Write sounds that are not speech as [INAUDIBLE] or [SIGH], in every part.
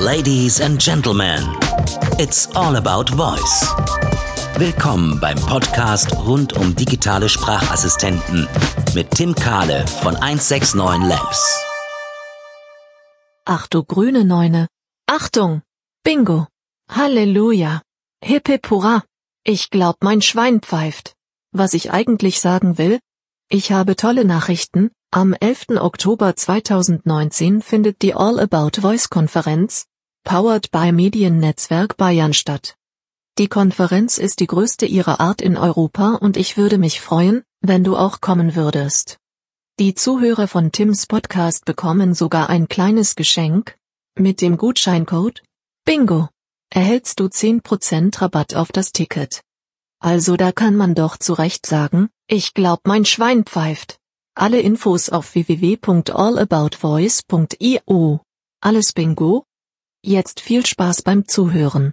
Ladies and Gentlemen, it's all about voice. Willkommen beim Podcast rund um digitale Sprachassistenten mit Tim Kahle von 169 Labs. Ach du grüne Neune. Achtung! Bingo! Halleluja! Hip hip hurra! Ich glaub mein Schwein pfeift. Was ich eigentlich sagen will? Ich habe tolle Nachrichten. Am 11. Oktober 2019 findet die All About Voice Konferenz, powered by Mediennetzwerk Bayern statt. Die Konferenz ist die größte ihrer Art in Europa und ich würde mich freuen, wenn du auch kommen würdest. Die Zuhörer von Tims Podcast bekommen sogar ein kleines Geschenk. Mit dem Gutscheincode Bingo erhältst du 10% Rabatt auf das Ticket. Also da kann man doch zu Recht sagen, ich glaub mein Schwein pfeift. Alle Infos auf www.allaboutvoice.io. Alles Bingo? Jetzt viel Spaß beim Zuhören.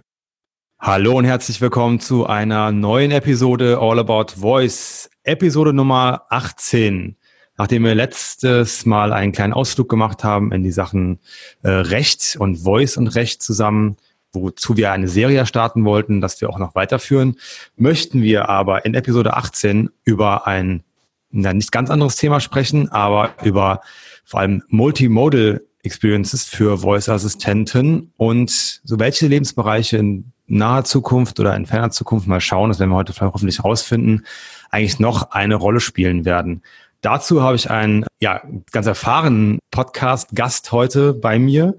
Hallo und herzlich willkommen zu einer neuen Episode All About Voice, Episode Nummer 18. Nachdem wir letztes Mal einen kleinen Ausflug gemacht haben in die Sachen äh, Recht und Voice und Recht zusammen, wozu wir eine Serie starten wollten, dass wir auch noch weiterführen, möchten wir aber in Episode 18 über ein ja, nicht ganz anderes Thema sprechen, aber über vor allem Multimodal Experiences für Voice-Assistenten und so welche Lebensbereiche in naher Zukunft oder in ferner Zukunft mal schauen, das werden wir heute hoffentlich herausfinden, eigentlich noch eine Rolle spielen werden. Dazu habe ich einen ja, ganz erfahrenen Podcast-Gast heute bei mir.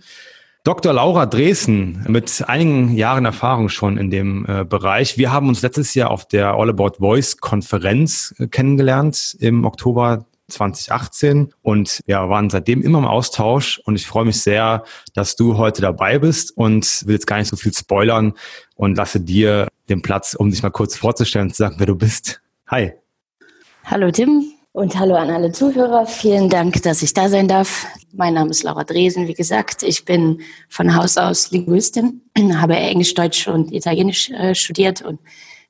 Dr. Laura Dresen mit einigen Jahren Erfahrung schon in dem äh, Bereich. Wir haben uns letztes Jahr auf der All About Voice Konferenz äh, kennengelernt im Oktober 2018 und ja, waren seitdem immer im Austausch und ich freue mich sehr, dass du heute dabei bist und will jetzt gar nicht so viel spoilern und lasse dir den Platz, um dich mal kurz vorzustellen und zu sagen, wer du bist. Hi. Hallo Tim, und hallo an alle Zuhörer. Vielen Dank, dass ich da sein darf. Mein Name ist Laura Dresen. Wie gesagt, ich bin von Haus aus Linguistin, [CLEARS THROAT] habe Englisch, Deutsch und Italienisch äh, studiert und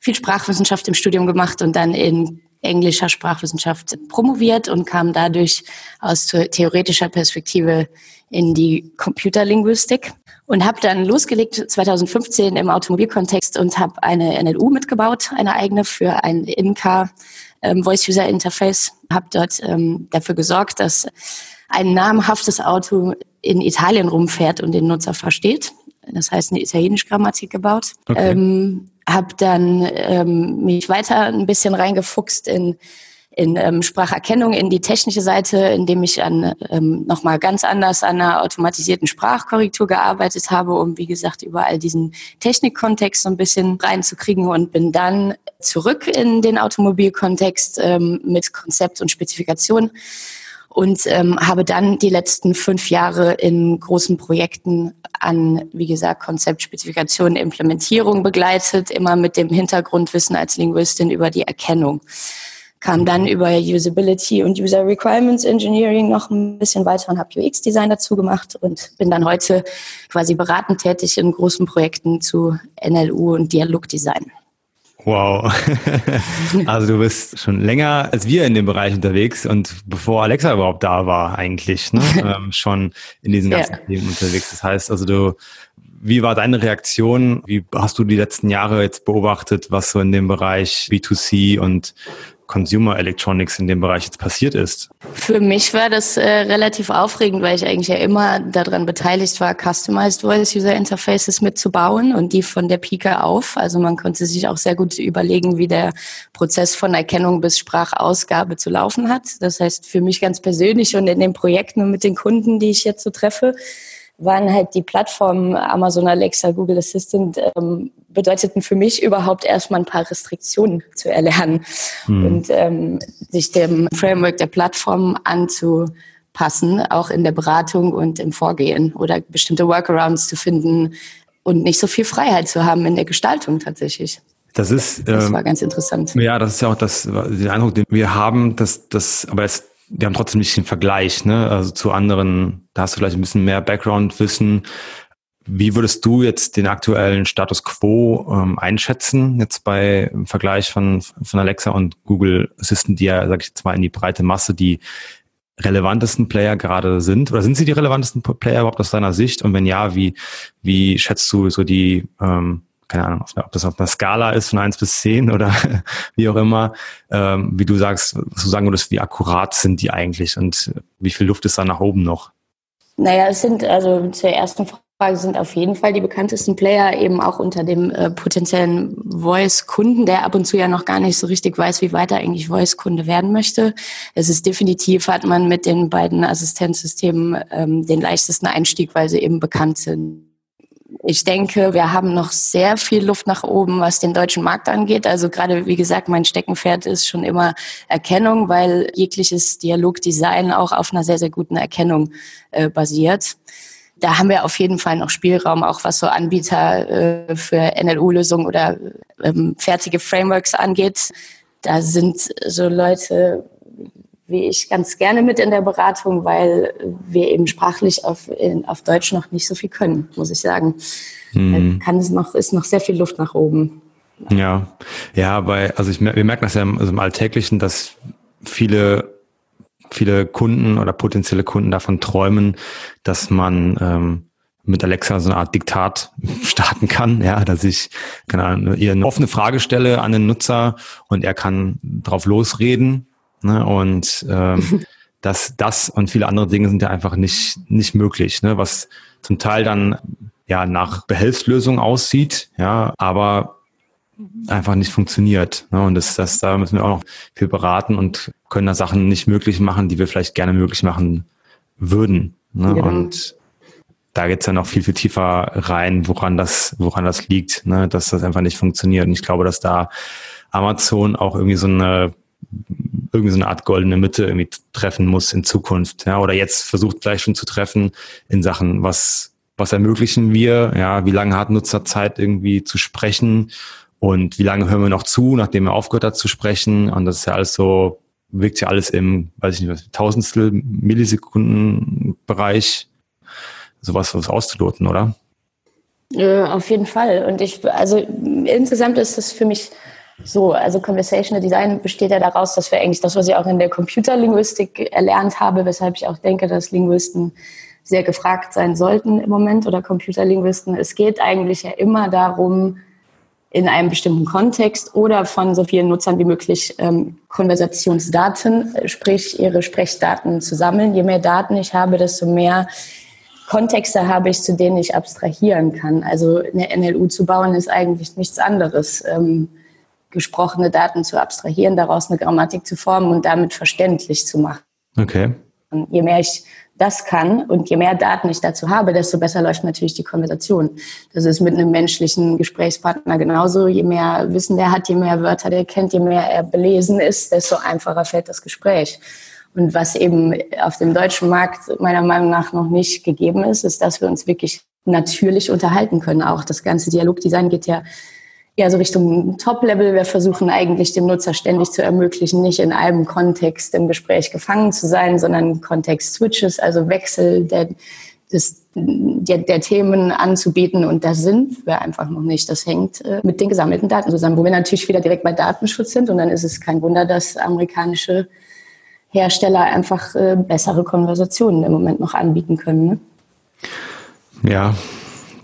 viel Sprachwissenschaft im Studium gemacht und dann in englischer Sprachwissenschaft promoviert und kam dadurch aus theoretischer Perspektive in die Computerlinguistik und habe dann losgelegt 2015 im Automobilkontext und habe eine NLU mitgebaut, eine eigene für ein In-Car ähm, Voice User Interface, habe dort ähm, dafür gesorgt, dass ein namhaftes Auto in Italien rumfährt und den Nutzer versteht. Das heißt, eine italienische Grammatik gebaut. Okay. Ähm, habe dann ähm, mich weiter ein bisschen reingefuchst in in ähm, Spracherkennung, in die technische Seite, indem ich an ähm, nochmal ganz anders an einer automatisierten Sprachkorrektur gearbeitet habe, um wie gesagt überall diesen Technikkontext so ein bisschen reinzukriegen und bin dann zurück in den Automobilkontext ähm, mit Konzept und Spezifikation und ähm, habe dann die letzten fünf Jahre in großen Projekten an, wie gesagt, Konzept, Spezifikation, Implementierung begleitet, immer mit dem Hintergrundwissen als Linguistin über die Erkennung kam dann über Usability und User Requirements Engineering noch ein bisschen weiter und habe UX-Design dazu gemacht und bin dann heute quasi beratend tätig in großen Projekten zu NLU und Dialogdesign. Wow. [LAUGHS] Also du bist schon länger als wir in dem Bereich unterwegs und bevor Alexa überhaupt da war eigentlich, ne? [LAUGHS] ähm, schon in diesen ganzen ja. Themen unterwegs. Das heißt also du, wie war deine Reaktion? Wie hast du die letzten Jahre jetzt beobachtet, was so in dem Bereich B2C und Consumer Electronics in dem Bereich jetzt passiert ist? Für mich war das äh, relativ aufregend, weil ich eigentlich ja immer daran beteiligt war, Customized Voice User Interfaces mitzubauen und die von der Pike auf. Also man konnte sich auch sehr gut überlegen, wie der Prozess von Erkennung bis Sprachausgabe zu laufen hat. Das heißt, für mich ganz persönlich und in den Projekten und mit den Kunden, die ich jetzt so treffe, waren halt die Plattformen Amazon Alexa, Google Assistant ähm, bedeuteten für mich überhaupt erstmal ein paar Restriktionen zu erlernen hm. und ähm, sich dem Framework der Plattform anzupassen, auch in der Beratung und im Vorgehen oder bestimmte Workarounds zu finden und nicht so viel Freiheit zu haben in der Gestaltung tatsächlich. Das ist, das war ähm, ganz interessant. Ja, das ist ja auch das, den Eindruck, den wir haben, dass das, aber es wir haben trotzdem nicht den Vergleich, ne? Also zu anderen, da hast du vielleicht ein bisschen mehr Background-Wissen. Wie würdest du jetzt den aktuellen Status quo ähm, einschätzen, jetzt bei im Vergleich von, von Alexa und Google Assistant, die ja, sag ich jetzt mal, in die breite Masse die relevantesten Player gerade sind? Oder sind sie die relevantesten Player überhaupt aus deiner Sicht? Und wenn ja, wie, wie schätzt du so die, ähm, keine Ahnung, ob das auf einer Skala ist von eins bis zehn [LAUGHS] oder wie auch immer, ähm, wie du sagst, was sagen würdest, wie akkurat sind die eigentlich und wie viel Luft ist da nach oben noch? Naja, es sind also zur ersten Frage sind auf jeden Fall die bekanntesten Player eben auch unter dem äh, potenziellen Voice-Kunden, der ab und zu ja noch gar nicht so richtig weiß, wie weit er eigentlich Voice-Kunde werden möchte. Es ist definitiv, hat man mit den beiden Assistenzsystemen ähm, den leichtesten Einstieg, weil sie eben bekannt sind. Ich denke, wir haben noch sehr viel Luft nach oben, was den deutschen Markt angeht. Also gerade, wie gesagt, mein Steckenpferd ist schon immer Erkennung, weil jegliches Dialogdesign auch auf einer sehr, sehr guten Erkennung äh, basiert da haben wir auf jeden Fall noch Spielraum, auch was so Anbieter äh, für NLU-Lösungen oder ähm, fertige Frameworks angeht. Da sind so Leute wie ich ganz gerne mit in der Beratung, weil wir eben sprachlich auf, in, auf Deutsch noch nicht so viel können, muss ich sagen. Mhm. Kann es noch, ist noch sehr viel Luft nach oben. Ja, ja, bei, also ich, wir merken das ja im, also im Alltäglichen, dass viele viele Kunden oder potenzielle Kunden davon träumen, dass man ähm, mit Alexa so eine Art Diktat [LAUGHS] starten kann, ja, dass ich keine Ahnung, ihr eine offene Frage stelle an den Nutzer und er kann drauf losreden. Ne, und ähm, [LAUGHS] dass das und viele andere Dinge sind ja einfach nicht nicht möglich, ne, was zum Teil dann ja nach Behelfslösung aussieht, ja, aber einfach nicht funktioniert. Ne? Und das, das, da müssen wir auch noch viel beraten und können da Sachen nicht möglich machen, die wir vielleicht gerne möglich machen würden. Ne? Genau. Und da geht's ja noch viel, viel tiefer rein, woran das, woran das liegt, ne? dass das einfach nicht funktioniert. Und ich glaube, dass da Amazon auch irgendwie so eine irgendwie so eine Art goldene Mitte irgendwie treffen muss in Zukunft, ja, oder jetzt versucht gleich schon zu treffen in Sachen, was, was ermöglichen wir, ja, wie lange hat Nutzer Zeit irgendwie zu sprechen und wie lange hören wir noch zu, nachdem er aufgehört hat zu sprechen? Und das ist ja alles so, wirkt ja alles im, weiß ich nicht, was, Tausendstel Millisekunden Bereich, sowas was auszuloten, oder? Äh, auf jeden Fall. Und ich, also insgesamt ist das für mich so, also Conversational Design besteht ja daraus, dass wir eigentlich das, was ich auch in der Computerlinguistik erlernt habe, weshalb ich auch denke, dass Linguisten sehr gefragt sein sollten im Moment oder Computerlinguisten. Es geht eigentlich ja immer darum, in einem bestimmten Kontext oder von so vielen Nutzern wie möglich ähm, Konversationsdaten, sprich ihre Sprechdaten zu sammeln. Je mehr Daten ich habe, desto mehr Kontexte habe ich, zu denen ich abstrahieren kann. Also eine NLU zu bauen ist eigentlich nichts anderes. Ähm, gesprochene Daten zu abstrahieren, daraus eine Grammatik zu formen und damit verständlich zu machen. Okay. Und je mehr ich das kann und je mehr Daten ich dazu habe, desto besser läuft natürlich die Konversation. Das ist mit einem menschlichen Gesprächspartner genauso. Je mehr Wissen der hat, je mehr Wörter der kennt, je mehr er belesen ist, desto einfacher fällt das Gespräch. Und was eben auf dem deutschen Markt meiner Meinung nach noch nicht gegeben ist, ist, dass wir uns wirklich natürlich unterhalten können. Auch das ganze Dialogdesign geht ja ja, so Richtung Top-Level. Wir versuchen eigentlich dem Nutzer ständig zu ermöglichen, nicht in einem Kontext im Gespräch gefangen zu sein, sondern Kontext-Switches, also Wechsel der, des, der, der Themen anzubieten. Und da sind wir einfach noch nicht. Das hängt äh, mit den gesammelten Daten zusammen, wo wir natürlich wieder direkt bei Datenschutz sind. Und dann ist es kein Wunder, dass amerikanische Hersteller einfach äh, bessere Konversationen im Moment noch anbieten können. Ne? Ja,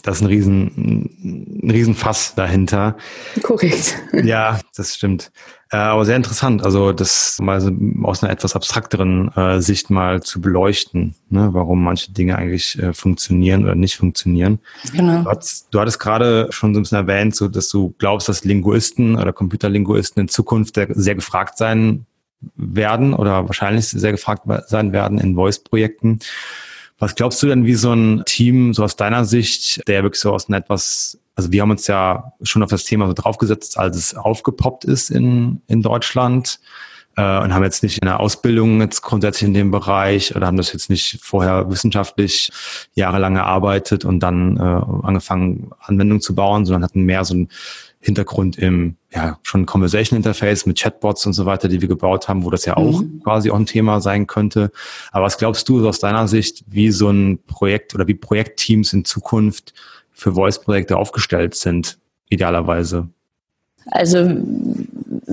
das ist ein riesen, ein Riesenfass dahinter. Korrekt. [LAUGHS] Ja, das stimmt. Äh, aber sehr interessant, also das mal so aus einer etwas abstrakteren äh, Sicht mal zu beleuchten, ne, warum manche Dinge eigentlich äh, funktionieren oder nicht funktionieren. Genau. Du hattest, du hattest gerade schon so ein bisschen erwähnt, so, dass du glaubst, dass Linguisten oder Computerlinguisten in Zukunft sehr gefragt sein werden oder wahrscheinlich sehr gefragt sein werden in Voice-Projekten. Was glaubst du denn, wie so ein Team, so aus deiner Sicht, der wirklich so aus einem etwas, also wir haben uns ja schon auf das Thema so draufgesetzt, als es aufgepoppt ist in, in Deutschland äh, und haben jetzt nicht in der Ausbildung jetzt grundsätzlich in dem Bereich oder haben das jetzt nicht vorher wissenschaftlich jahrelang erarbeitet und dann äh, angefangen, Anwendungen zu bauen, sondern hatten mehr so ein Hintergrund im ja schon Conversation Interface mit Chatbots und so weiter, die wir gebaut haben, wo das ja auch mhm. quasi auch ein Thema sein könnte. Aber was glaubst du aus deiner Sicht, wie so ein Projekt oder wie Projektteams in Zukunft für Voice-Projekte aufgestellt sind, idealerweise? Also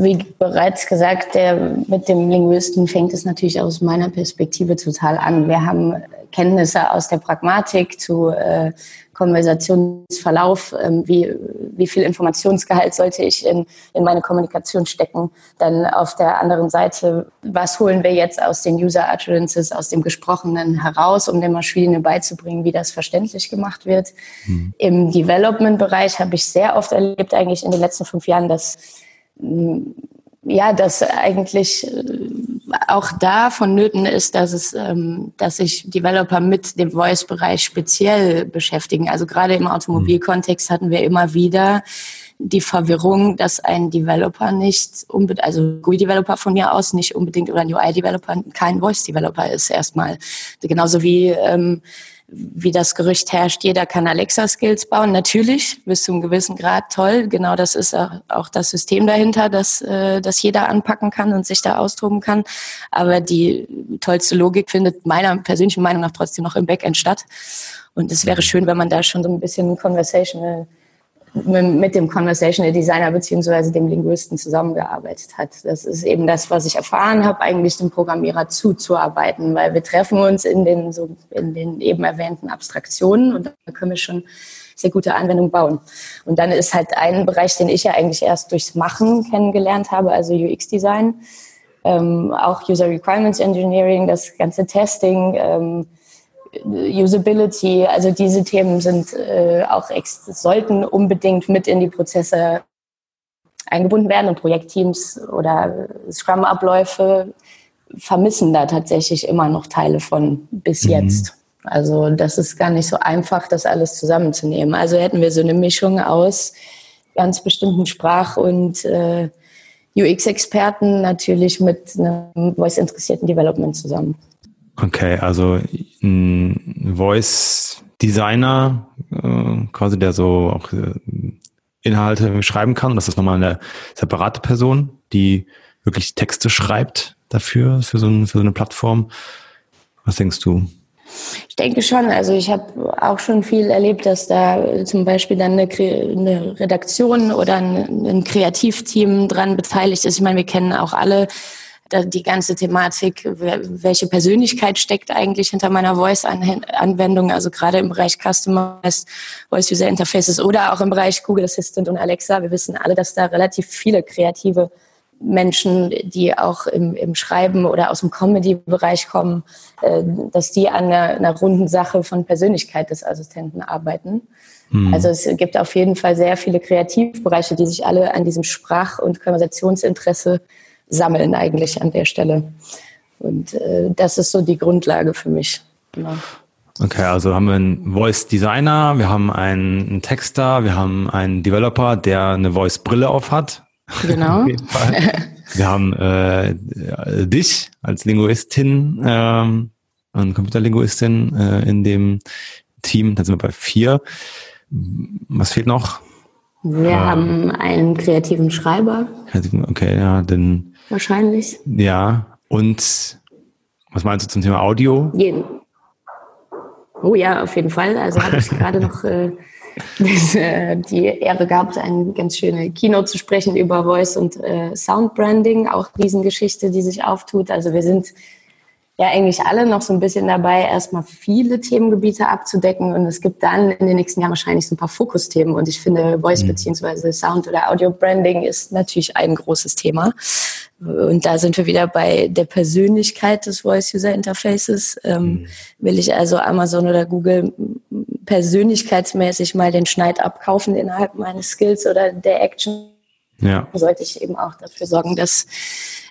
wie bereits gesagt, der, mit dem Linguisten fängt es natürlich aus meiner Perspektive total an. Wir haben Kenntnisse aus der Pragmatik zu äh, Konversationsverlauf, ähm, wie, wie viel Informationsgehalt sollte ich in, in meine Kommunikation stecken. Dann auf der anderen Seite, was holen wir jetzt aus den User Utterances, aus dem Gesprochenen heraus, um der Maschine beizubringen, wie das verständlich gemacht wird. Mhm. Im Development-Bereich habe ich sehr oft erlebt, eigentlich in den letzten fünf Jahren, dass ja, dass eigentlich äh, auch da vonnöten ist, dass es, ähm, dass sich Developer mit dem Voice-Bereich speziell beschäftigen. Also gerade im Automobilkontext hatten wir immer wieder die Verwirrung, dass ein Developer nicht unbedingt, also GUI-Developer von mir aus nicht unbedingt oder ein UI-Developer kein Voice-Developer ist erstmal. Genauso wie ähm, wie das Gerücht herrscht, jeder kann Alexa-Skills bauen. Natürlich, bis zu einem gewissen Grad toll. Genau das ist auch das System dahinter, dass, äh, dass jeder anpacken kann und sich da austoben kann. Aber die tollste Logik findet meiner persönlichen Meinung nach trotzdem noch im Backend statt. Und es wäre schön, wenn man da schon so ein bisschen conversational mit dem Conversational Designer beziehungsweise dem Linguisten zusammengearbeitet hat. Das ist eben das, was ich erfahren habe, eigentlich dem Programmierer zuzuarbeiten, weil wir treffen uns in den, so in den eben erwähnten Abstraktionen und da können wir schon sehr gute Anwendungen bauen. Und dann ist halt ein Bereich, den ich ja eigentlich erst durchs Machen kennengelernt habe, also UX-Design, ähm, auch User Requirements Engineering, das ganze Testing, ähm, Usability, also diese Themen sind äh, auch sollten unbedingt mit in die Prozesse eingebunden werden und Projektteams oder Scrum-Abläufe vermissen da tatsächlich immer noch Teile von bis mhm. jetzt. Also das ist gar nicht so einfach, das alles zusammenzunehmen. Also hätten wir so eine Mischung aus ganz bestimmten Sprach- und äh, UX-Experten natürlich mit einem voice-interessierten Development zusammen. Okay, also ein Voice Designer, äh, quasi der so auch äh, Inhalte schreiben kann. Das ist nochmal eine separate Person, die wirklich Texte schreibt dafür, für so, ein, für so eine Plattform. Was denkst du? Ich denke schon. Also ich habe auch schon viel erlebt, dass da zum Beispiel dann eine, eine Redaktion oder ein, ein Kreativteam dran beteiligt ist. Ich meine, wir kennen auch alle die ganze Thematik, welche Persönlichkeit steckt eigentlich hinter meiner Voice-Anwendung, also gerade im Bereich Customized Voice User Interfaces oder auch im Bereich Google Assistant und Alexa. Wir wissen alle, dass da relativ viele kreative Menschen, die auch im, im Schreiben oder aus dem Comedy-Bereich kommen, äh, dass die an einer, einer runden Sache von Persönlichkeit des Assistenten arbeiten. Mhm. Also es gibt auf jeden Fall sehr viele Kreativbereiche, die sich alle an diesem Sprach- und Konversationsinteresse sammeln eigentlich an der Stelle. Und äh, das ist so die Grundlage für mich. Genau. Okay, also haben wir einen Voice Designer, wir haben einen Texter, wir haben einen Developer, der eine Voice Brille auf hat. Genau. [LAUGHS] wir haben äh, dich als Linguistin ähm, und Computerlinguistin äh, in dem Team. Da sind wir bei vier. Was fehlt noch? Wir ähm, haben einen kreativen Schreiber. Okay, ja, den wahrscheinlich. Ja, und was meinst du zum Thema Audio? Jeden. Oh ja, auf jeden Fall. Also habe ich [LAUGHS] gerade noch äh, äh, die Ehre gehabt, eine ganz schöne Keynote zu sprechen über Voice und äh, Sound Branding, auch Riesengeschichte, die sich auftut. Also wir sind ja eigentlich alle noch so ein bisschen dabei, erstmal viele Themengebiete abzudecken und es gibt dann in den nächsten Jahren wahrscheinlich so ein paar Fokusthemen und ich finde Voice mhm. beziehungsweise Sound oder Audio Branding ist natürlich ein großes Thema. Und da sind wir wieder bei der Persönlichkeit des Voice-User-Interfaces. Ähm, mhm. Will ich also Amazon oder Google persönlichkeitsmäßig mal den Schneid abkaufen innerhalb meines Skills oder der Action, ja. sollte ich eben auch dafür sorgen, dass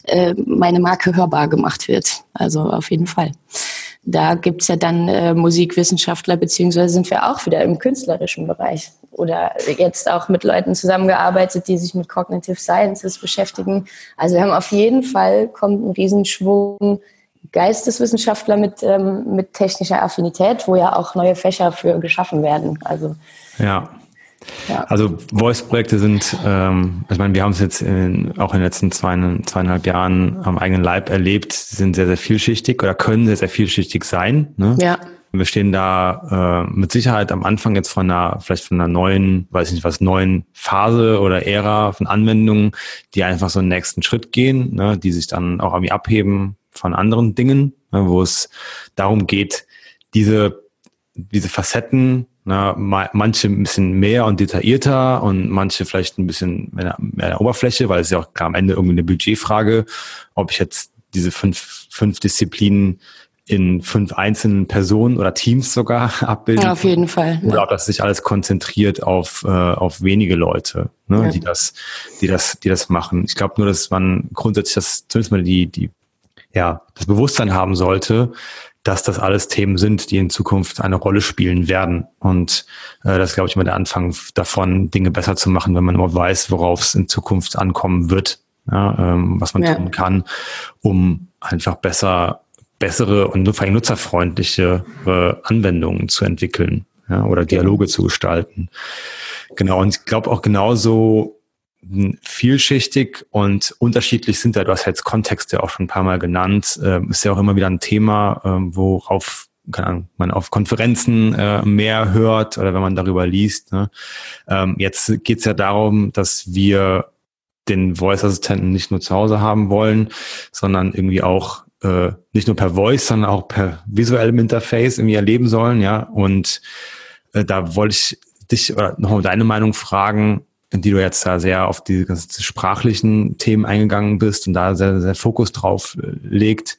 äh, meine Marke hörbar gemacht wird. Also auf jeden Fall. Da gibt's ja dann äh, Musikwissenschaftler, beziehungsweise sind wir auch wieder im künstlerischen Bereich oder jetzt auch mit Leuten zusammengearbeitet, die sich mit Cognitive Sciences beschäftigen. Also wir haben auf jeden Fall, kommt ein Riesenschwung Geisteswissenschaftler mit, ähm, mit technischer Affinität, wo ja auch neue Fächer für geschaffen werden. Also ja. Ja. Also Voice-Projekte sind, ähm, ich meine, wir haben es jetzt in, auch in den letzten zwei, zweieinhalb Jahren am eigenen Leib erlebt, sind sehr, sehr vielschichtig oder können sehr, sehr vielschichtig sein. Ne? Ja. Wir stehen da äh, mit Sicherheit am Anfang jetzt von einer, vielleicht von einer neuen, weiß ich nicht was, neuen Phase oder Ära von Anwendungen, die einfach so einen nächsten Schritt gehen, ne, die sich dann auch irgendwie abheben von anderen Dingen, ne, wo es darum geht, diese, diese Facetten, na, manche ein bisschen mehr und detaillierter und manche vielleicht ein bisschen mehr, mehr der Oberfläche, weil es ja auch klar am Ende irgendwie eine Budgetfrage, ob ich jetzt diese fünf, fünf Disziplinen in fünf einzelnen Personen oder Teams sogar [LAUGHS] abbilden. Ja, auf jeden Fall. Oder ob das sich alles konzentriert auf, äh, auf wenige Leute, ne, ja. die das, die das, die das machen. Ich glaube nur, dass man grundsätzlich das zumindest mal die, die, ja, das Bewusstsein haben sollte, dass das alles Themen sind, die in Zukunft eine Rolle spielen werden. Und äh, das ist, glaube ich, immer der Anfang davon, Dinge besser zu machen, wenn man immer weiß, worauf es in Zukunft ankommen wird, ja, ähm, was man ja. tun kann, um einfach besser bessere und vor allem nutzerfreundliche äh, Anwendungen zu entwickeln ja, oder Dialoge zu gestalten. Genau, und ich glaube auch genauso hm, vielschichtig und unterschiedlich sind da, du hast jetzt Kontexte auch schon ein paar Mal genannt, äh, ist ja auch immer wieder ein Thema, äh, worauf keine Ahnung, man auf Konferenzen äh, mehr hört oder wenn man darüber liest. Ne? Ähm, jetzt geht es ja darum, dass wir den Voice-Assistenten nicht nur zu Hause haben wollen, sondern irgendwie auch äh, nicht nur per Voice, sondern auch per visuellem Interface irgendwie erleben sollen, ja. Und äh, da wollte ich dich oder nochmal deine Meinung fragen, die du jetzt da sehr auf die ganzen sprachlichen Themen eingegangen bist und da sehr, sehr Fokus drauf äh, legt,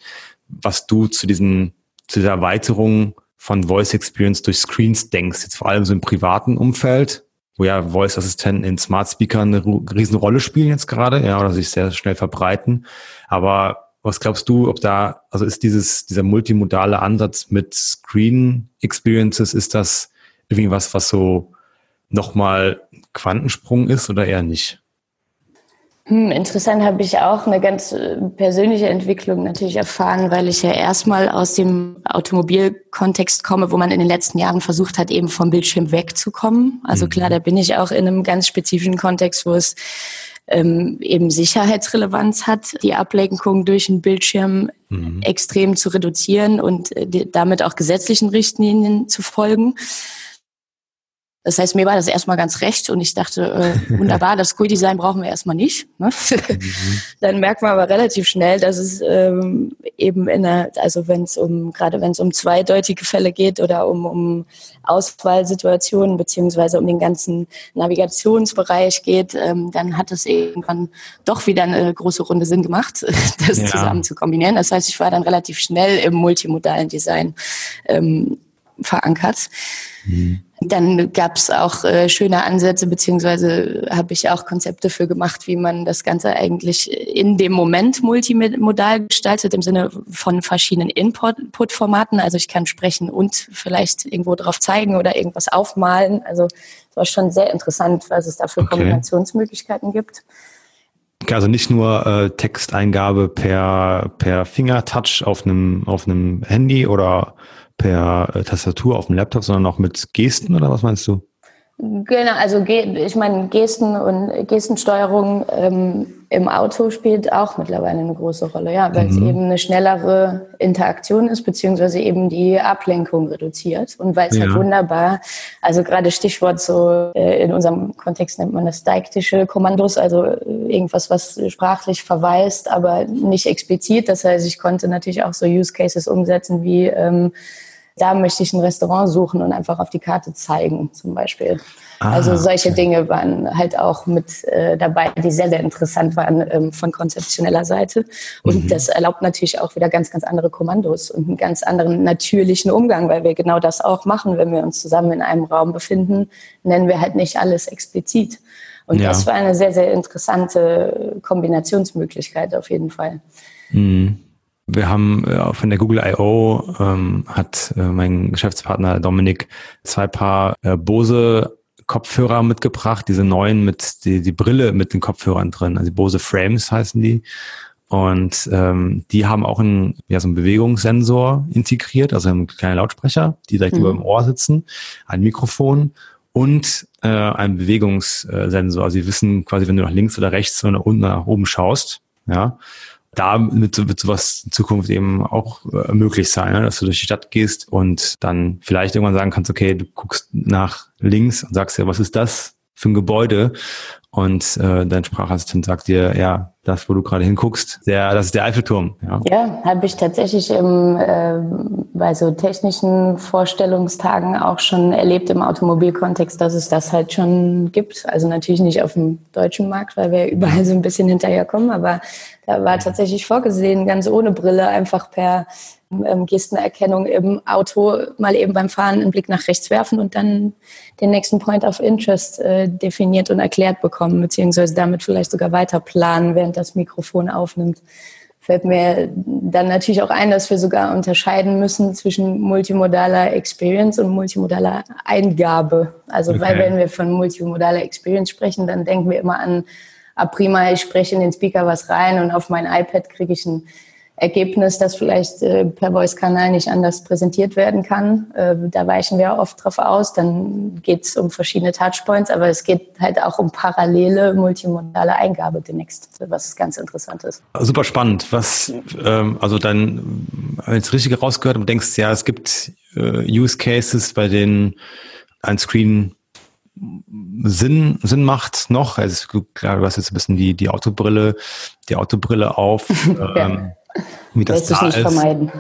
was du zu diesen, zu dieser Erweiterung von Voice Experience durch Screens denkst, jetzt vor allem so im privaten Umfeld, wo ja Voice-Assistenten in Smart Speaker eine Riesenrolle spielen jetzt gerade, ja, oder sich sehr schnell verbreiten. Aber was glaubst du, ob da, also ist dieses, dieser multimodale Ansatz mit Screen Experiences, ist das irgendwie was, was so nochmal Quantensprung ist oder eher nicht? Hm, interessant habe ich auch eine ganz äh, persönliche Entwicklung natürlich erfahren, weil ich ja erstmal aus dem Automobilkontext komme, wo man in den letzten Jahren versucht hat, eben vom Bildschirm wegzukommen. Also mhm. klar, da bin ich auch in einem ganz spezifischen Kontext, wo es ähm, eben Sicherheitsrelevanz hat, die Ablenkung durch den Bildschirm mhm. extrem zu reduzieren und äh, damit auch gesetzlichen Richtlinien zu folgen. Das heißt, mir war das erstmal ganz recht und ich dachte, äh, wunderbar, das Cool-Design brauchen wir erstmal nicht. Ne? Mhm. [LAUGHS] Dann merkt man aber relativ schnell, dass es ähm, eben in der, also wenn es um, gerade wenn es um zweideutige Fälle geht oder um, um Auswahlsituationen beziehungsweise um den ganzen Navigationsbereich geht, ähm, dann hat es irgendwann doch wieder eine große Runde Sinn gemacht, [LAUGHS] das ja. zusammen zu kombinieren. Das heißt, ich war dann relativ schnell im multimodalen Design ähm, verankert. Mhm. Dann gab es auch äh, schöne Ansätze, beziehungsweise habe ich auch Konzepte für gemacht, wie man das Ganze eigentlich in dem Moment multimodal gestaltet, im Sinne von verschiedenen Input-Formaten. Also ich kann sprechen und vielleicht irgendwo drauf zeigen oder irgendwas aufmalen. Also es war schon sehr interessant, was es da für okay. Kombinationsmöglichkeiten gibt. Also nicht nur äh, Texteingabe per, per Fingertouch auf einem, auf einem Handy oder per äh, Tastatur auf dem Laptop, sondern auch mit Gesten oder was meinst du? Genau, also ich meine, Gesten und Gestensteuerung ähm, im Auto spielt auch mittlerweile eine große Rolle, ja, weil mhm. es eben eine schnellere Interaktion ist, beziehungsweise eben die Ablenkung reduziert. Und weil es halt ja. halt wunderbar, also gerade Stichwort so, äh, in unserem Kontext nennt man das deiktische Kommandos, also äh, irgendwas, was sprachlich verweist, aber nicht explizit. Das heißt, ich konnte natürlich auch so Use Cases umsetzen wie ähm, da möchte ich ein Restaurant suchen und einfach auf die Karte zeigen, zum Beispiel. Ah, also solche okay. Dinge waren halt auch mit äh, dabei, die sehr, sehr interessant waren ähm, von konzeptioneller Seite. Und mhm. das erlaubt natürlich auch wieder ganz, ganz andere Kommandos und einen ganz anderen natürlichen Umgang, weil wir genau das auch machen, wenn wir uns zusammen in einem Raum befinden, nennen wir halt nicht alles explizit. Und ja. das war eine sehr, sehr interessante Kombinationsmöglichkeit auf jeden Fall. Mhm. Wir haben äh, von der Google I.O. Ähm, hat äh, mein Geschäftspartner Dominik zwei Paar äh, Bose Kopfhörer mitgebracht, diese neuen mit die, die Brille mit den Kopfhörern drin, also Bose Frames heißen die. Und ähm, die haben auch einen, ja, so einen Bewegungssensor integriert, also einen kleinen Lautsprecher, die direkt mhm. über dem Ohr sitzen, ein Mikrofon und äh, ein Bewegungssensor. Also sie wissen quasi, wenn du nach links oder rechts oder nach unten nach oben schaust, ja, da wird, wird sowas in Zukunft eben auch äh, möglich sein, ne? dass du durch die Stadt gehst und dann vielleicht irgendwann sagen kannst, okay, du guckst nach links und sagst ja, was ist das für ein Gebäude? Und äh, dein Sprachassistent sagt dir, ja, das, wo du gerade hinguckst, der, das ist der Eiffelturm. Ja, ja habe ich tatsächlich im, äh, bei so technischen Vorstellungstagen auch schon erlebt im Automobilkontext, dass es das halt schon gibt. Also natürlich nicht auf dem deutschen Markt, weil wir überall so ein bisschen hinterherkommen, aber da war tatsächlich vorgesehen, ganz ohne Brille, einfach per ähm, Gestenerkennung im Auto mal eben beim Fahren einen Blick nach rechts werfen und dann den nächsten Point of Interest äh, definiert und erklärt bekommen, beziehungsweise damit vielleicht sogar weiter planen, während das Mikrofon aufnimmt. Fällt mir dann natürlich auch ein, dass wir sogar unterscheiden müssen zwischen multimodaler Experience und multimodaler Eingabe. Also, okay. weil wenn wir von multimodaler Experience sprechen, dann denken wir immer an, ah, prima, ich spreche in den Speaker was rein und auf mein iPad kriege ich ein Ergebnis, das vielleicht äh, per Voice-Kanal nicht anders präsentiert werden kann. Äh, da weichen wir oft drauf aus. Dann geht es um verschiedene Touchpoints, aber es geht halt auch um parallele multimodale Eingabe demnächst, was ganz interessant ist. Super spannend. Was, ähm, also dann, wenn ich es richtig rausgehört und denkst, ja, es gibt äh, Use Cases, bei denen ein Screen Sinn, Sinn macht noch. Also klar, du hast jetzt ein bisschen die, die Autobrille, die Autobrille auf. [LAUGHS] ähm, wie das da nicht ist. vermeiden.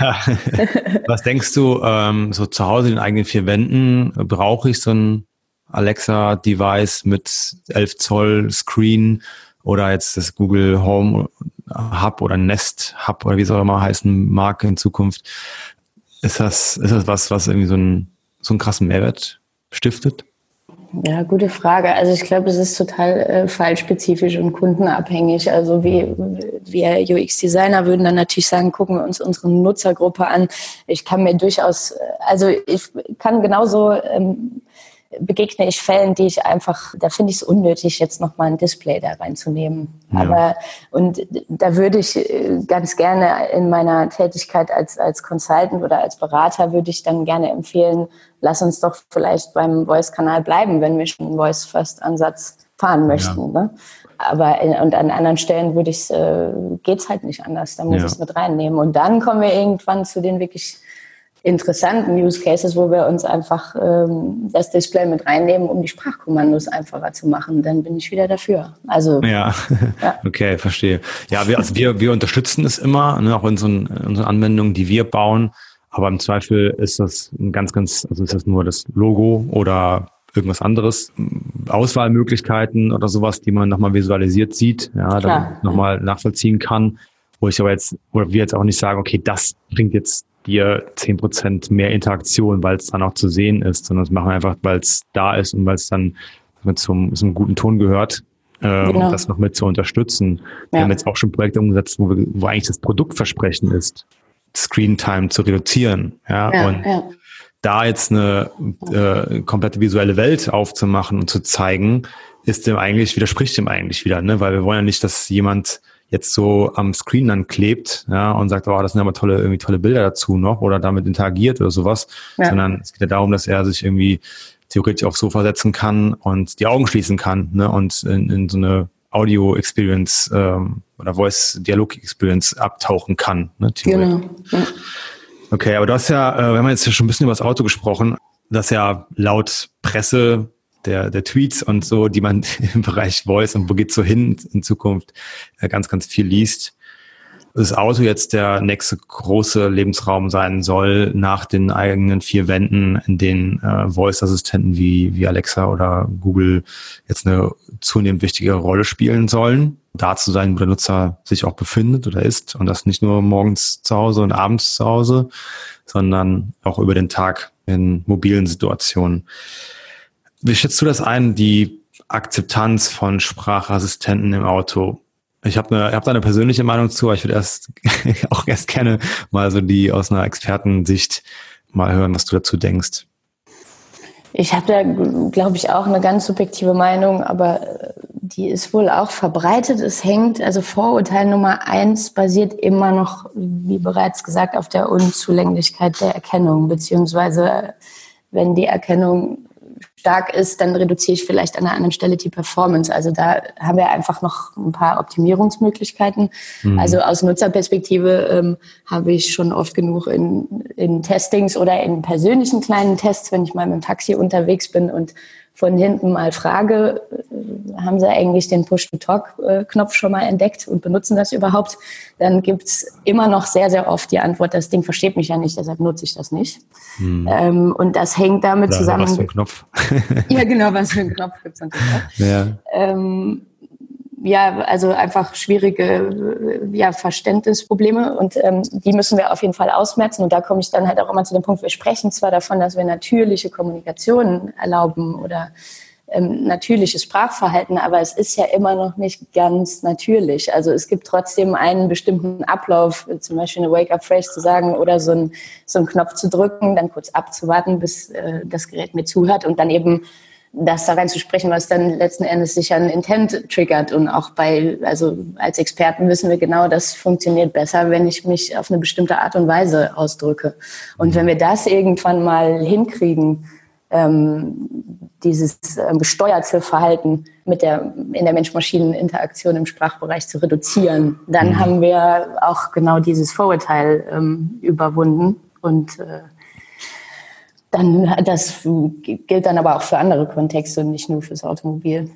Ja. [LAUGHS] Was denkst du, ähm, so zu Hause in den eigenen vier Wänden, brauche ich so ein Alexa-Device mit 11 Zoll Screen oder jetzt das Google Home Hub oder Nest Hub oder wie es auch immer heißen mag in Zukunft? Ist das, ist das was, was irgendwie so, ein, so einen krassen Mehrwert stiftet? Ja, gute Frage. Also ich glaube, es ist total äh, fallspezifisch und kundenabhängig. Also wie wir UX-Designer würden dann natürlich sagen, gucken wir uns unsere Nutzergruppe an. Ich kann mir durchaus, äh, also ich kann genauso ähm, begegne ich Fällen, die ich einfach, da finde ich es unnötig, jetzt nochmal ein Display da reinzunehmen. Ja. Aber, und da würde ich äh, ganz gerne in meiner Tätigkeit als, als Consultant oder als Berater würde ich dann gerne empfehlen, lass uns doch vielleicht beim Voice-Kanal bleiben, wenn wir schon einen Voice-First-Ansatz fahren möchten. Ja. Ne? Aber in, und an anderen Stellen würde ich äh, geht's halt nicht anders. Da muss ja. ich es mit reinnehmen. Und dann kommen wir irgendwann zu den wirklich interessanten Use Cases, wo wir uns einfach ähm, das Display mit reinnehmen, um die Sprachkommandos einfacher zu machen. Dann bin ich wieder dafür. Also ja, [LAUGHS] ja. okay, verstehe. Ja, wir, also wir, wir unterstützen es immer, ne, auch in unseren, in unseren Anwendungen, die wir bauen. Aber im Zweifel ist das ein ganz, ganz, also ist das nur das Logo oder irgendwas anderes, Auswahlmöglichkeiten oder sowas, die man nochmal visualisiert sieht, ja, dann nochmal nachvollziehen kann, wo ich aber jetzt, oder wir jetzt auch nicht sagen, okay, das bringt jetzt dir zehn Prozent mehr Interaktion, weil es dann auch zu sehen ist, sondern das machen wir einfach, weil es da ist und weil es dann mit zum, zum guten Ton gehört, äh, genau. das noch mit zu unterstützen. Wir haben jetzt auch schon Projekte umgesetzt, wo, wir, wo eigentlich das Produktversprechen ist, Screen Time zu reduzieren. Ja, ja und ja. da jetzt eine äh, komplette visuelle Welt aufzumachen und zu zeigen, ist dem eigentlich, widerspricht dem eigentlich wieder, ne? Weil wir wollen ja nicht, dass jemand jetzt so am Screen dann klebt, ja, und sagt, oh, das sind aber tolle, irgendwie tolle Bilder dazu noch oder damit interagiert oder sowas, ja. sondern es geht ja darum, dass er sich irgendwie theoretisch aufs Sofa setzen kann und die Augen schließen kann, ne, und in, in so eine Audio-Experience ähm, oder Voice-Dialog-Experience abtauchen kann, ne, Genau. Ja. Okay, aber du hast ja, äh, wir haben jetzt ja schon ein bisschen über das Auto gesprochen, das ja laut Presse der, der Tweets und so, die man [LAUGHS] im Bereich Voice und wo geht's so hin in Zukunft äh, ganz, ganz viel liest. Das Auto jetzt der nächste große Lebensraum sein soll, nach den eigenen vier Wänden, in denen äh, Voice-Assistenten wie, wie Alexa oder Google jetzt eine zunehmend wichtige Rolle spielen sollen. Da zu sein, wo der Nutzer sich auch befindet oder ist. Und das nicht nur morgens zu Hause und abends zu Hause, sondern auch über den Tag in mobilen Situationen. Wie schätzt du das ein, die Akzeptanz von Sprachassistenten im Auto? Ich habe eine, hab da eine persönliche Meinung zu, aber ich würde erst [LAUGHS] auch erst gerne mal so die aus einer Expertensicht mal hören, was du dazu denkst. Ich habe da, glaube ich, auch eine ganz subjektive Meinung, aber äh, die ist wohl auch verbreitet. Es hängt, also Vorurteil Nummer eins basiert immer noch, wie bereits gesagt, auf der Unzulänglichkeit der Erkennung, beziehungsweise wenn die Erkennung stark ist, dann reduziere ich vielleicht an einer anderen Stelle die Performance. Also da haben wir einfach noch ein paar Optimierungsmöglichkeiten. Mhm. Also aus Nutzerperspektive ähm, habe ich schon oft genug in, in Testings oder in persönlichen kleinen Tests, wenn ich mal mit dem Taxi unterwegs bin und von hinten mal frage, äh, haben Sie eigentlich den Push-to-Talk-Knopf schon mal entdeckt und benutzen das überhaupt? Dann gibt's immer noch sehr, sehr oft die Antwort, das Ding versteht mich ja nicht, deshalb nutze ich das nicht. Hm. Ähm, und das hängt damit Oder zusammen. Was für ein Knopf? [LAUGHS] ja, genau, was für ein Knopf gibt's natürlich auch. Ja. Ähm, ja, also einfach schwierige ja, Verständnisprobleme und ähm, die müssen wir auf jeden Fall ausmerzen. Und da komme ich dann halt auch immer zu dem Punkt, wir sprechen zwar davon, dass wir natürliche Kommunikation erlauben oder ähm, natürliches Sprachverhalten, aber es ist ja immer noch nicht ganz natürlich. Also es gibt trotzdem einen bestimmten Ablauf, zum Beispiel eine Wake-up-Phrase zu sagen oder so, ein, so einen Knopf zu drücken, dann kurz abzuwarten, bis äh, das Gerät mir zuhört und dann eben das da reinzusprechen, was dann letzten Endes sich an Intent triggert. Und auch bei, also als Experten wissen wir genau, das funktioniert besser, wenn ich mich auf eine bestimmte Art und Weise ausdrücke. Und wenn wir das irgendwann mal hinkriegen, ähm, dieses äh, gesteuerte Verhalten mit der, in der Mensch-Maschinen-Interaktion im Sprachbereich zu reduzieren, dann mhm. haben wir auch genau dieses Vorurteil ähm, überwunden und äh, dann, das gilt dann aber auch für andere Kontexte und nicht nur fürs Automobil.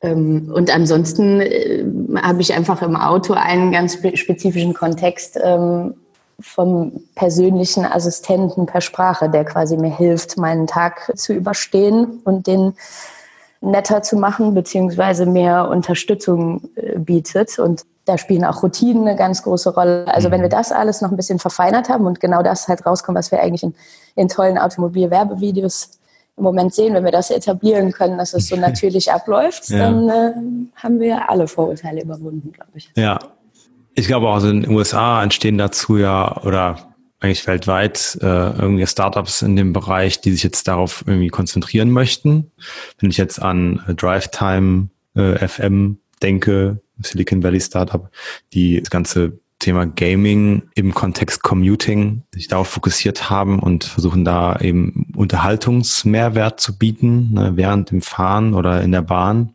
Ähm, und ansonsten äh, habe ich einfach im Auto einen ganz spezifischen Kontext ähm, vom persönlichen Assistenten per Sprache, der quasi mir hilft, meinen Tag zu überstehen und den netter zu machen, beziehungsweise mehr Unterstützung äh, bietet. Und da spielen auch Routinen eine ganz große Rolle. Also wenn wir mhm. das alles noch ein bisschen verfeinert haben und genau das halt rauskommt, was wir eigentlich in, in tollen Automobil-Werbevideos im Moment sehen, wenn wir das etablieren können, dass es so [LAUGHS] natürlich abläuft, ja. dann äh, haben wir alle Vorurteile überwunden, glaube ich. Ja. Ich glaube auch in den USA entstehen dazu ja oder eigentlich weltweit äh, irgendwie Startups in dem Bereich, die sich jetzt darauf irgendwie konzentrieren möchten. Wenn ich jetzt an äh, DriveTime äh, FM denke, Silicon Valley Startup, die das ganze Thema Gaming im Kontext Commuting sich darauf fokussiert haben und versuchen da eben Unterhaltungsmehrwert zu bieten ne, während dem Fahren oder in der Bahn.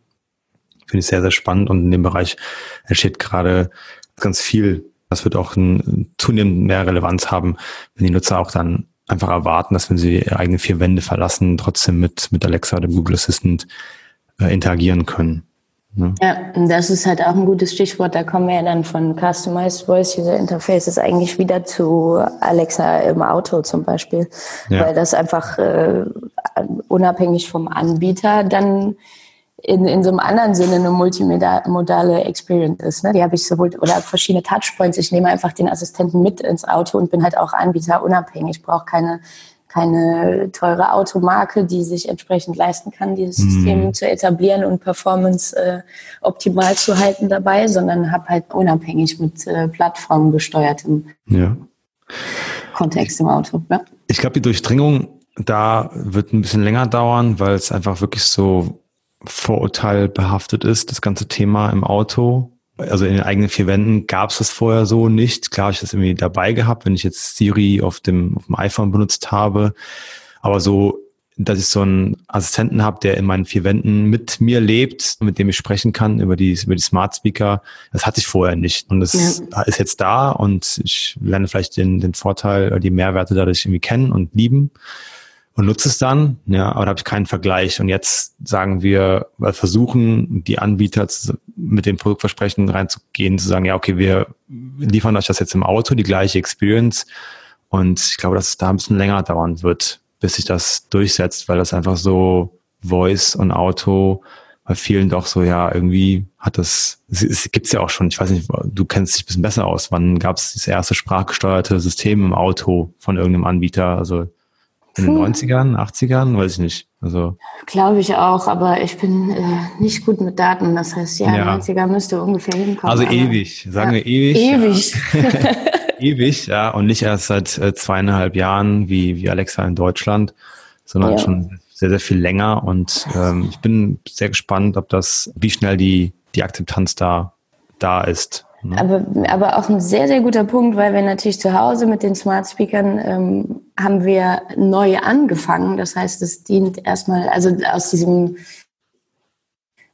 Finde ich sehr, sehr spannend und in dem Bereich entsteht gerade ganz viel. Das wird auch ein, zunehmend mehr Relevanz haben, wenn die Nutzer auch dann einfach erwarten, dass wenn sie ihre eigenen vier Wände verlassen, trotzdem mit, mit Alexa oder Google Assistant äh, interagieren können. Ne? Ja, das ist halt auch ein gutes Stichwort. Da kommen wir ja dann von Customized Voice User Interfaces eigentlich wieder zu Alexa im Auto zum Beispiel, ja. weil das einfach äh, unabhängig vom Anbieter dann in, in so einem anderen Sinne eine multimodale Experience ist. Ne? Die habe ich sowohl oder verschiedene Touchpoints. Ich nehme einfach den Assistenten mit ins Auto und bin halt auch Anbieter unabhängig. Ich brauche keine keine teure Automarke, die sich entsprechend leisten kann, dieses mhm. System zu etablieren und Performance äh, optimal zu halten dabei, sondern habe halt unabhängig mit äh, Plattformen gesteuertem ja. Kontext im Auto. Ja. Ich glaube, die Durchdringung da wird ein bisschen länger dauern, weil es einfach wirklich so vorurteilbehaftet ist, das ganze Thema im Auto also in den eigenen vier Wänden gab es das vorher so nicht. Klar, ich das irgendwie dabei gehabt, wenn ich jetzt Siri auf dem, auf dem iPhone benutzt habe. Aber so, dass ich so einen Assistenten habe, der in meinen vier Wänden mit mir lebt, mit dem ich sprechen kann über die, über die Smart Speaker, das hatte ich vorher nicht. Und das ja. ist jetzt da und ich lerne vielleicht den, den Vorteil oder die Mehrwerte dadurch irgendwie kennen und lieben und nutze es dann, ja, aber da habe ich keinen Vergleich. Und jetzt sagen wir, wir versuchen, die Anbieter mit dem Produktversprechen reinzugehen, zu sagen, ja, okay, wir liefern euch das jetzt im Auto, die gleiche Experience. Und ich glaube, dass es da ein bisschen länger dauern wird, bis sich das durchsetzt, weil das einfach so Voice und Auto bei vielen doch so, ja, irgendwie hat das, es gibt's ja auch schon, ich weiß nicht, du kennst dich ein bisschen besser aus. Wann gab es das erste sprachgesteuerte System im Auto von irgendeinem Anbieter? Also in den 90ern, 80ern, weiß ich nicht. Also Glaube ich auch, aber ich bin äh, nicht gut mit Daten. Das heißt, ja, ja. 90er müsste ungefähr hinkommen. Also ewig, sagen ja, wir ewig. Ewig. Ja. [LAUGHS] ewig, ja. Und nicht erst seit äh, zweieinhalb Jahren wie, wie Alexa in Deutschland, sondern schon sehr, sehr viel länger. Und ähm, ich bin sehr gespannt, ob das, wie schnell die, die Akzeptanz da, da ist. Ne? Aber, aber auch ein sehr, sehr guter Punkt, weil wir natürlich zu Hause mit den Smart Speakern ähm, haben wir neu angefangen. Das heißt, es dient erstmal, also aus diesem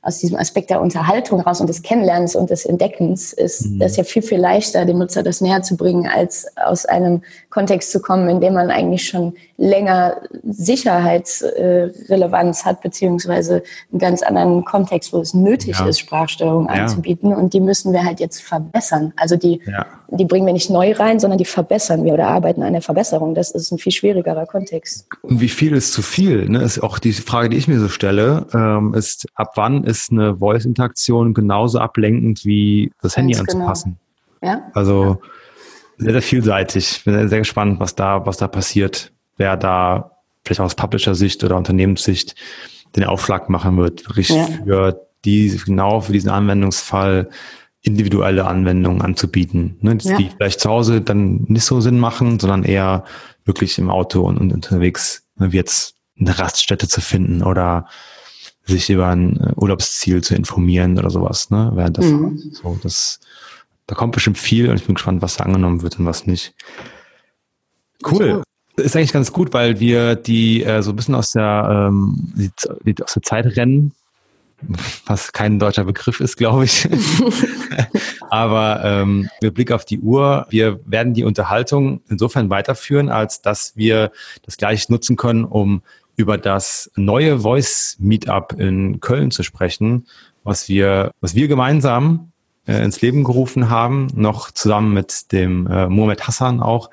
aus diesem Aspekt der Unterhaltung raus und des Kennenlernens und des Entdeckens ist mhm. das ja viel, viel leichter, dem Nutzer das näher zu bringen, als aus einem Kontext zu kommen, in dem man eigentlich schon länger Sicherheitsrelevanz hat, beziehungsweise einen ganz anderen Kontext, wo es nötig ja. ist, Sprachsteuerung ja. anzubieten. Und die müssen wir halt jetzt verbessern. Also die, ja. Die bringen wir nicht neu rein, sondern die verbessern wir oder arbeiten an der Verbesserung. Das ist ein viel schwierigerer Kontext. Und wie viel ist zu viel? Ne? Ist auch die Frage, die ich mir so stelle, ähm, ist, ab wann ist eine Voice-Interaktion genauso ablenkend wie das Handy Ganz genau. anzupassen? Genau. Ja. Also sehr, sehr vielseitig. Bin sehr gespannt, was da, was da passiert wer da vielleicht aus Publisher-Sicht oder Unternehmenssicht den Aufschlag machen wird, wirklich ja. für die, genau für diesen Anwendungsfall individuelle Anwendungen anzubieten, ne, die, ja. die vielleicht zu Hause dann nicht so Sinn machen, sondern eher wirklich im Auto und, und unterwegs, ne, wie jetzt eine Raststätte zu finden oder sich über ein äh, Urlaubsziel zu informieren oder sowas, ne, während das, mhm. so, das, da kommt bestimmt viel und ich bin gespannt, was da angenommen wird und was nicht. Cool ist eigentlich ganz gut, weil wir die äh, so ein bisschen aus der, ähm, die, die, aus der Zeit rennen, was kein deutscher Begriff ist, glaube ich. [LAUGHS] Aber ähm, mit Blick auf die Uhr, wir werden die Unterhaltung insofern weiterführen, als dass wir das gleich nutzen können, um über das neue Voice Meetup in Köln zu sprechen, was wir, was wir gemeinsam äh, ins Leben gerufen haben, noch zusammen mit dem äh, Mohamed Hassan auch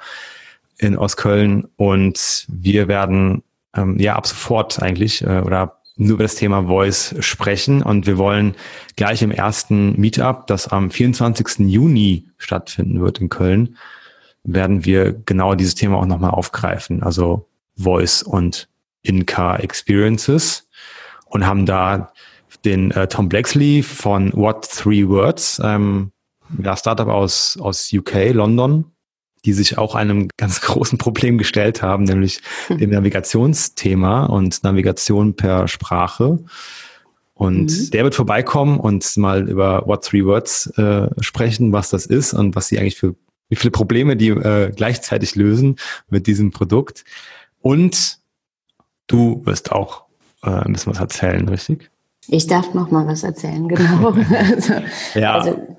in Ostköln und wir werden ähm, ja ab sofort eigentlich äh, oder nur über das Thema Voice sprechen. Und wir wollen gleich im ersten Meetup, das am 24. Juni stattfinden wird in Köln, werden wir genau dieses Thema auch nochmal aufgreifen, also Voice und In-Car Experiences und haben da den äh, Tom Blexley von What Three Words, ähm, ja, Startup aus, aus UK, London, die sich auch einem ganz [LAUGHS] großen Problem gestellt haben, nämlich hm. dem Navigationsthema und Navigation per Sprache. Und mhm. der wird vorbeikommen und mal über What Three Words äh, sprechen, was das ist und was sie eigentlich für wie viele Probleme die äh, gleichzeitig lösen mit diesem Produkt. Und du wirst auch äh, ein bisschen was erzählen, richtig? Ich darf noch mal was erzählen, genau. [LAUGHS] also, ja. Also,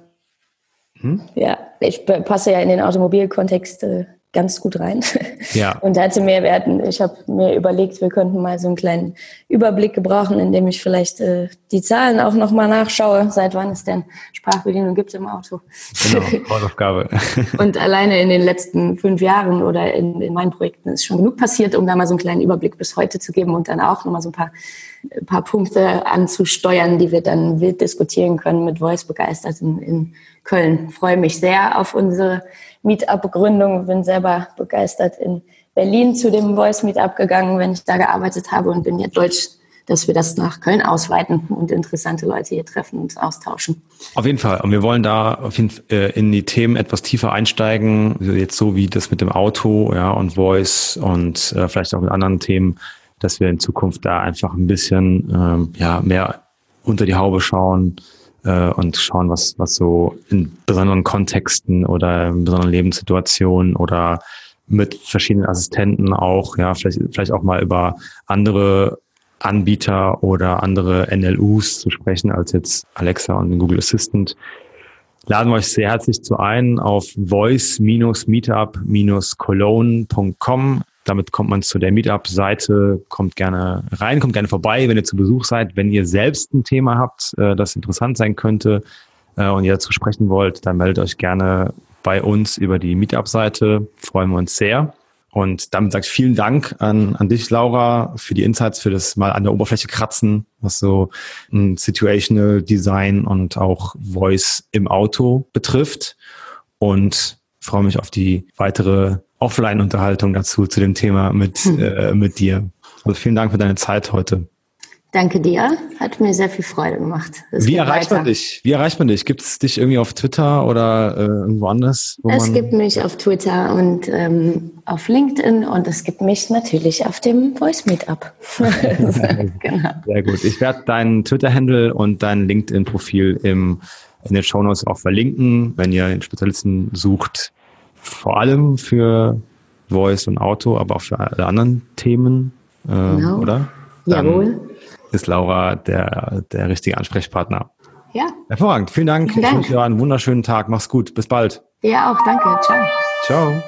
hm? Ja, ich passe ja in den Automobilkontext äh, ganz gut rein. [LAUGHS] Ja. Und dazu mehr werden. Ich habe mir überlegt, wir könnten mal so einen kleinen Überblick gebrauchen, indem ich vielleicht äh, die Zahlen auch nochmal nachschaue, seit wann es denn Sprachbedienung gibt im Auto. Genau, [LAUGHS] Hausaufgabe. [LAUGHS] Und alleine in den letzten fünf Jahren oder in, in meinen Projekten ist schon genug passiert, um da mal so einen kleinen Überblick bis heute zu geben und dann auch nochmal so ein paar, ein paar Punkte anzusteuern, die wir dann wild diskutieren können mit Voice-Begeisterten in Köln. Freue mich sehr auf unsere Meetup-Gründung. Bin selber begeistert in Berlin zu dem Voice Meetup gegangen, wenn ich da gearbeitet habe und bin jetzt deutsch, dass wir das nach Köln ausweiten und interessante Leute hier treffen und austauschen. Auf jeden Fall. Und wir wollen da äh, in die Themen etwas tiefer einsteigen, jetzt so wie das mit dem Auto, ja, und Voice und äh, vielleicht auch mit anderen Themen, dass wir in Zukunft da einfach ein bisschen ähm, ja, mehr unter die Haube schauen, äh, und schauen, was, was so in besonderen Kontexten oder in besonderen Lebenssituationen oder mit verschiedenen Assistenten auch, ja, vielleicht, vielleicht auch mal über andere Anbieter oder andere NLUs zu sprechen als jetzt Alexa und Google Assistant. Laden wir euch sehr herzlich zu ein auf voice-meetup-cologne.com. Damit kommt man zu der Meetup-Seite, kommt gerne rein, kommt gerne vorbei, wenn ihr zu Besuch seid. Wenn ihr selbst ein Thema habt, äh, das interessant sein könnte äh, und ihr dazu sprechen wollt, dann meldet euch gerne bei uns über die Meetup-Seite. Freuen wir uns sehr. Und damit sage ich vielen Dank an, an dich, Laura, für die Insights, für das mal an der Oberfläche kratzen, was so ein Situational Design und auch Voice im Auto betrifft. Und freue mich auf die weitere Offline-Unterhaltung dazu, zu dem Thema mit, hm. äh, mit dir. Also vielen Dank für deine Zeit heute. Danke dir. Hat mir sehr viel Freude gemacht. Es Wie erreicht weiter. man dich? Wie erreicht man dich? Gibt es dich irgendwie auf Twitter oder äh, irgendwo anders? es gibt mich auf Twitter und ähm, auf LinkedIn und es gibt mich natürlich auf dem Voice Meetup. [LAUGHS] [LAUGHS] genau. Sehr gut. Ich werde deinen Twitter-Handle und dein LinkedIn-Profil im in den Shownotes auch verlinken, wenn ihr den Spezialisten sucht. Vor allem für Voice und Auto, aber auch für alle anderen Themen, äh, genau. oder? Dann, Jawohl ist Laura der, der richtige Ansprechpartner. Ja. Hervorragend. Vielen Dank. Vielen Dank. Ich wünsche dir einen wunderschönen Tag. Mach's gut. Bis bald. Ja, auch. Danke. Ciao. Ciao.